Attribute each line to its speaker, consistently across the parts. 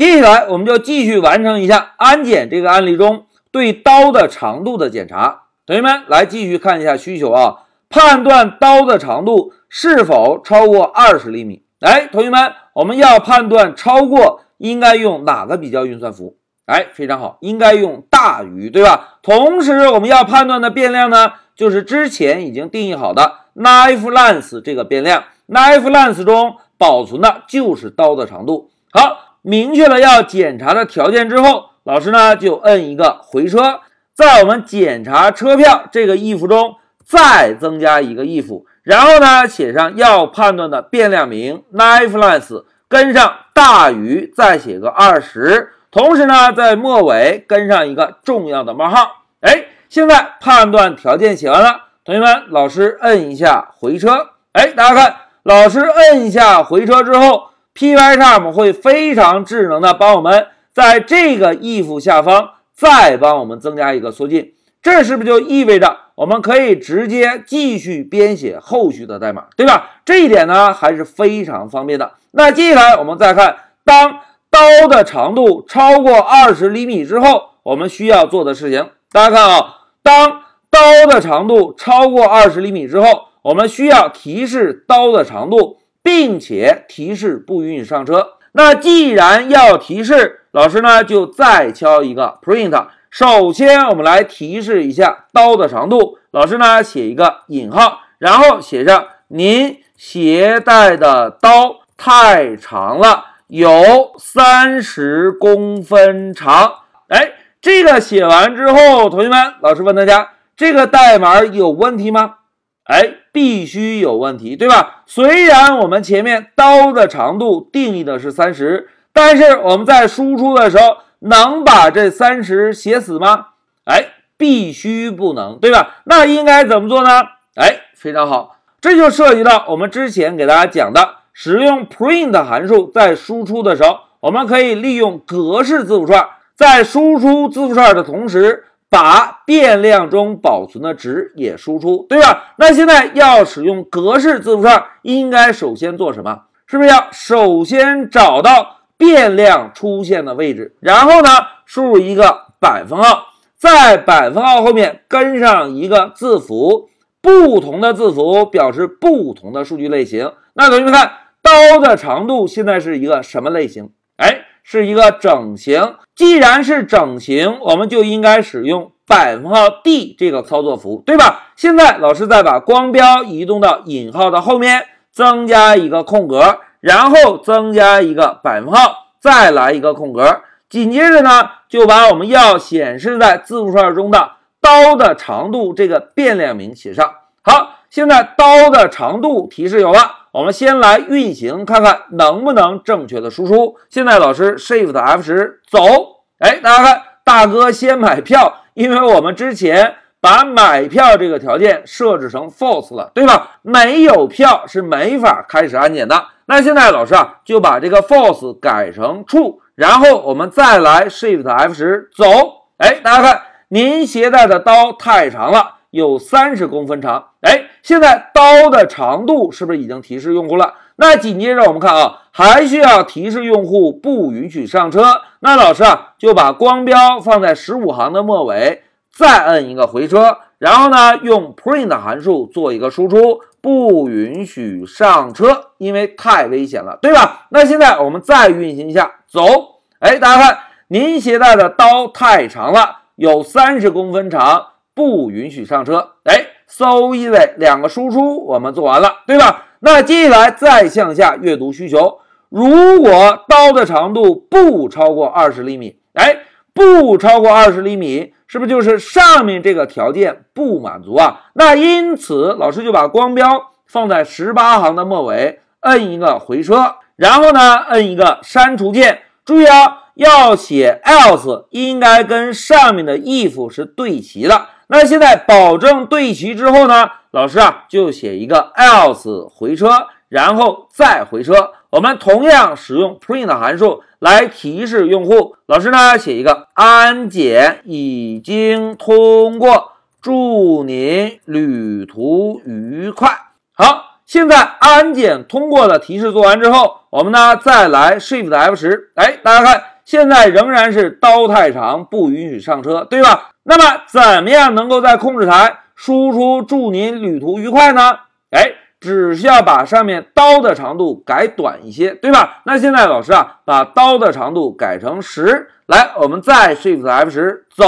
Speaker 1: 接下来我们就继续完成一下安检这个案例中对刀的长度的检查。同学们来继续看一下需求啊，判断刀的长度是否超过二十厘米。哎，同学们，我们要判断超过，应该用哪个比较运算符？哎，非常好，应该用大于，对吧？同时，我们要判断的变量呢，就是之前已经定义好的 knife length 这个变量。knife length 中保存的就是刀的长度。好。明确了要检查的条件之后，老师呢就摁一个回车，在我们检查车票这个 if 中再增加一个 if，然后呢写上要判断的变量名 knife length，跟上大于，再写个二十，同时呢在末尾跟上一个重要的冒号。哎，现在判断条件写完了，同学们，老师摁一下回车。哎，大家看，老师摁一下回车之后。Pycharm 会非常智能的帮我们在这个 if 下方再帮我们增加一个缩进，这是不是就意味着我们可以直接继续编写后续的代码，对吧？这一点呢还是非常方便的。那接下来我们再看，当刀的长度超过二十厘米之后，我们需要做的事情。大家看啊，当刀的长度超过二十厘米之后，我们需要提示刀的长度。并且提示不允许上车。那既然要提示，老师呢就再敲一个 print。首先，我们来提示一下刀的长度。老师呢写一个引号，然后写上您携带的刀太长了，有三十公分长。哎，这个写完之后，同学们，老师问大家，这个代码有问题吗？哎，必须有问题，对吧？虽然我们前面刀的长度定义的是三十，但是我们在输出的时候能把这三十写死吗？哎，必须不能，对吧？那应该怎么做呢？哎，非常好，这就涉及到我们之前给大家讲的，使用 print 函数在输出的时候，我们可以利用格式字符串，在输出字符串的同时。把变量中保存的值也输出，对吧？那现在要使用格式字符串，应该首先做什么？是不是要首先找到变量出现的位置，然后呢，输入一个百分号，在百分号后面跟上一个字符，不同的字符表示不同的数据类型。那同学们看，刀的长度现在是一个什么类型？是一个整形，既然是整形，我们就应该使用百分号 d 这个操作符，对吧？现在老师再把光标移动到引号的后面，增加一个空格，然后增加一个百分号，再来一个空格，紧接着呢，就把我们要显示在字符串中的刀的长度这个变量名写上。好，现在刀的长度提示有了。我们先来运行，看看能不能正确的输出。现在老师 Shift F 十走，哎，大家看，大哥先买票，因为我们之前把买票这个条件设置成 False 了，对吧？没有票是没法开始安检的。那现在老师啊，就把这个 False 改成 True，然后我们再来 Shift F 十走，哎，大家看，您携带的刀太长了。有三十公分长，哎，现在刀的长度是不是已经提示用户了？那紧接着我们看啊，还需要提示用户不允许上车。那老师啊，就把光标放在十五行的末尾，再摁一个回车，然后呢，用 print 函数做一个输出，不允许上车，因为太危险了，对吧？那现在我们再运行一下，走，哎，大家看，您携带的刀太长了，有三十公分长。不允许上车。哎，so easy，两个输出我们做完了，对吧？那接下来再向下阅读需求。如果刀的长度不超过二十厘米，哎，不超过二十厘米，是不是就是上面这个条件不满足啊？那因此，老师就把光标放在十八行的末尾，摁一个回车，然后呢，摁一个删除键。注意啊，要写 else，应该跟上面的 if 是对齐的。那现在保证对齐之后呢，老师啊就写一个 else 回车，然后再回车。我们同样使用 print 函数来提示用户。老师呢写一个安检已经通过，祝您旅途愉快。好，现在安检通过的提示做完之后，我们呢再来 shift F 十，哎，大家看现在仍然是刀太长，不允许上车，对吧？那么怎么样能够在控制台输出祝您旅途愉快呢？哎，只需要把上面刀的长度改短一些，对吧？那现在老师啊，把刀的长度改成十，来，我们再 Shift F 十走。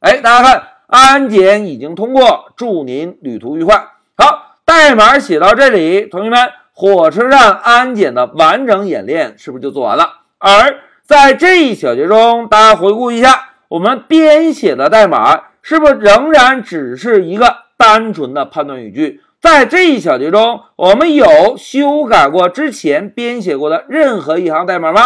Speaker 1: 哎，大家看，安检已经通过，祝您旅途愉快。好，代码写到这里，同学们，火车站安检的完整演练是不是就做完了？而在这一小节中，大家回顾一下，我们编写的代码是不是仍然只是一个单纯的判断语句？在这一小节中，我们有修改过之前编写过的任何一行代码吗？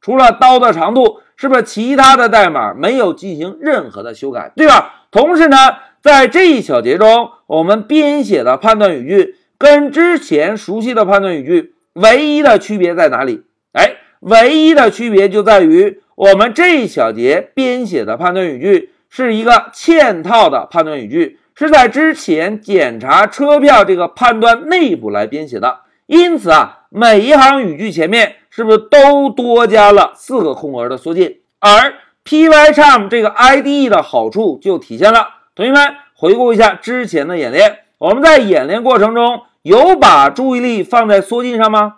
Speaker 1: 除了刀的长度，是不是其他的代码没有进行任何的修改，对吧？同时呢，在这一小节中，我们编写的判断语句跟之前熟悉的判断语句唯一的区别在哪里？哎。唯一的区别就在于，我们这一小节编写的判断语句是一个嵌套的判断语句，是在之前检查车票这个判断内部来编写的。因此啊，每一行语句前面是不是都多加了四个空格的缩进？而 Pycharm 这个 IDE 的好处就体现了。同学们回顾一下之前的演练，我们在演练过程中有把注意力放在缩进上吗？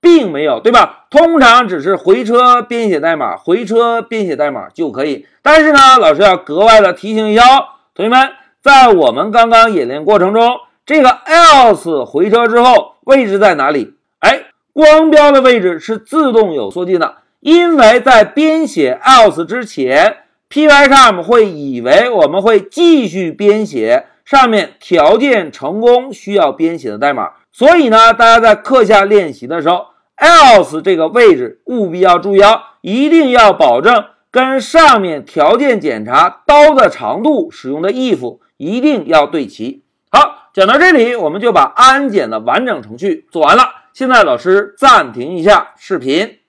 Speaker 1: 并没有，对吧？通常只是回车编写代码，回车编写代码就可以。但是呢，老师要格外的提醒一下，同学们，在我们刚刚演练过程中，这个 else 回车之后位置在哪里？哎，光标的位置是自动有缩进的，因为在编写 else 之前，Pycharm 会以为我们会继续编写上面条件成功需要编写的代码。所以呢，大家在课下练习的时候，else 这个位置务必要注意啊，一定要保证跟上面条件检查刀的长度使用的 if 一定要对齐。好，讲到这里，我们就把安检的完整程序做完了。现在老师暂停一下视频。